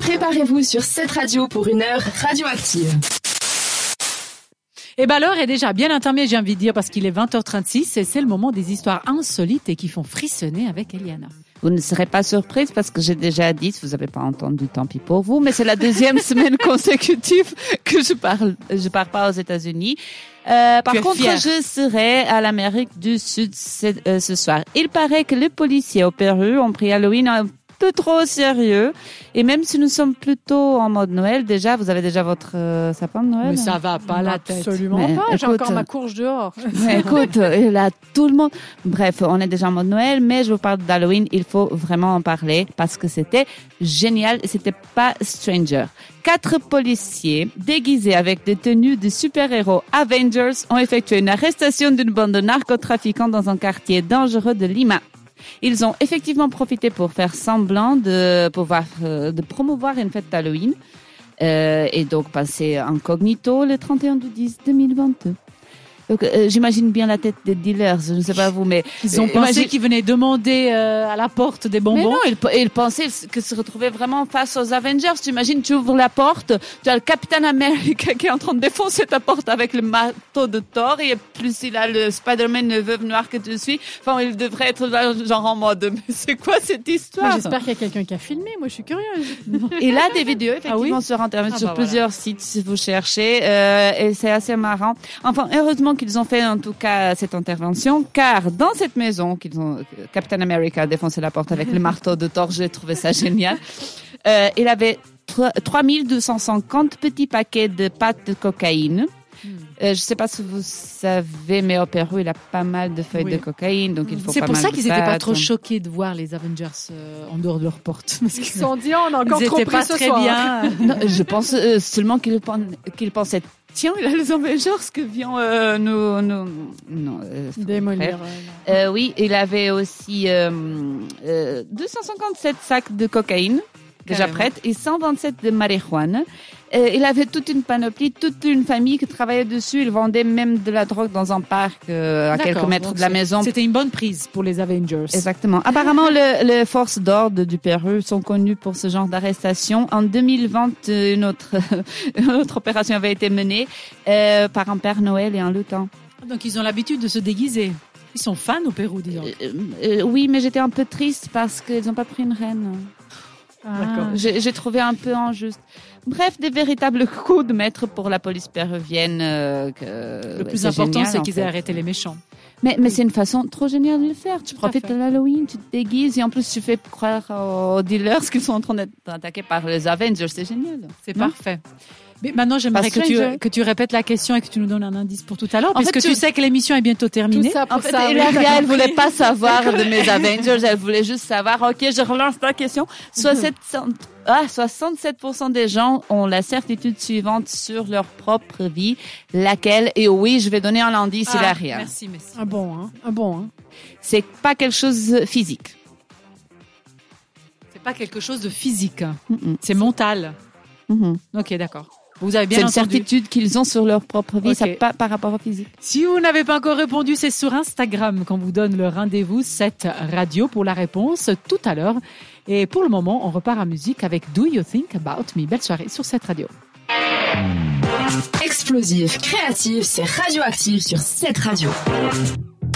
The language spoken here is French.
Préparez-vous sur cette radio pour une heure radioactive. Et ben l'heure est déjà bien entamée, j'ai envie de dire, parce qu'il est 20h36 et c'est le moment des histoires insolites et qui font frissonner avec Eliana. Vous ne serez pas surprise parce que j'ai déjà dit, si vous n'avez pas entendu, tant pis pour vous, mais c'est la deuxième semaine consécutive que je parle, je pars pas aux États-Unis. Euh, par contre, fière. je serai à l'Amérique du Sud ce, euh, ce soir. Il paraît que les policiers au Pérou ont pris Halloween un peu trop au sérieux. Et même si nous sommes plutôt en mode Noël, déjà, vous avez déjà votre euh, sapin de Noël Mais ça va pas la tête. Absolument Mais pas. J'ai encore ma courge dehors. Mais écoute, et là, tout le monde. Bref, on est déjà en mode Noël, mais je vous parle d'Halloween. Il faut vraiment en parler parce que c'était génial. et C'était pas Stranger. Quatre policiers déguisés avec des tenues de super-héros Avengers ont effectué une arrestation d'une bande de narcotrafiquants dans un quartier dangereux de Lima. Ils ont effectivement profité pour faire semblant de pouvoir euh, de promouvoir une fête d'Halloween euh, et donc passer incognito le 31 du 10 2022. Donc, euh, j'imagine bien la tête des dealers, je ne sais pas vous, mais Ils ont euh, pensé imagine- qu'ils venaient demander euh, à la porte des Mais bonbons. non, ils, ils pensaient que se retrouvaient vraiment face aux Avengers. Tu imagines, tu ouvres la porte, tu as le Captain America qui est en train de défoncer ta porte avec le marteau de Thor et plus il a le Spider-Man, le veuve noir que tu suis. Enfin, il devrait être là, genre en mode, mais c'est quoi cette histoire? J'espère qu'il y a quelqu'un qui a filmé. Moi, je suis curieuse. Il a des vidéos effectivement Ah oui sur internet, Ah sur bah plusieurs sites si vous cherchez, euh, et c'est assez marrant. Enfin, heureusement qu'ils ont fait en tout cas cette intervention, car dans cette maison qu'ils ont, Captain America a défoncé la porte avec le marteau de Thor, j'ai trouvé ça génial. Euh, il avait tro- 3250 petits paquets de pâtes de cocaïne. Euh, je sais pas si vous savez, mais au Pérou, il a pas mal de feuilles Oui. de cocaïne, donc il faut C'est pour mal ça qu'ils étaient pas trop choqués de voir les Avengers euh, en dehors de leur porte. Parce Ils qu'ils se sont dit, oh, on a encore ils trop pris pas ce très soir. bien. Non, je pense euh, seulement qu'il pen- qu'il pensait tiens il a les Avengers que vient euh, nous nous non euh, Démolir. Euh, oui il avait aussi euh, euh, 257 sacs de cocaïne déjà prêtes et 127 de marijuana Euh, il avait toute une panoplie toute une famille qui travaillait dessus il vendait même de la drogue dans un parc euh, à quelques mètres de la maison C'était une bonne prise pour les Avengers. Exactement. Apparemment, le- les forces d'ordre du Pérou sont connues pour ce genre d'arrestation. En 2020, euh, une autre, une autre opération avait été menée euh, par un Père Noël et un lutin. Donc ils ont l'habitude de se déguiser. Ils sont fans au Pérou, disons. Oui, mais j'étais un peu triste parce qu'ils n'ont pas pris une reine. J'ai j'ai trouvé un peu injuste. Bref, des véritables coups de maître pour la police péruvienne. euh, que- Le plus important, c'est qu'ils aient arrêté les méchants. Mais, mais c'est une façon trop géniale de le faire. Tu profites de l'Halloween, tu te déguises et en plus tu fais croire aux dealers qu'ils sont en train d'être attaqués par les Avengers. C'est génial. C'est parfait. Mais maintenant, j'aimerais que tu, que répètes la question et que tu nous donnes un indice pour tout à l'heure, puisque fait, tu tu- sais que l'émission est bientôt terminée. Tout ça pour En fait, ça. oui, elle voulait pas savoir de mes Avengers. Elle voulait juste savoir, OK, je relance la question. 67, ah, 67% des gens ont la certitude suivante sur leur propre vie. Laquelle? Et oui, je vais donner un indice, Ah, Hilaria. Merci, merci. Un bon, hein? Un bon, hein? C'est pas quelque chose de physique. C'est pas quelque chose de physique. C'est mental. Mhm. Ok, d'accord. Vous avez bien C'est une certitude qu'ils ont sur leur propre vie, Ok. ça pas par rapport au physique. Si vous n'avez pas encore répondu, c'est sur Instagram qu'on vous donne le rendez-vous, cette radio pour la réponse tout à l'heure. Et pour le moment, on repart à musique avec Do You Think About Me? Belle soirée sur cette radio. Explosif, créatif, c'est radioactif sur cette radio.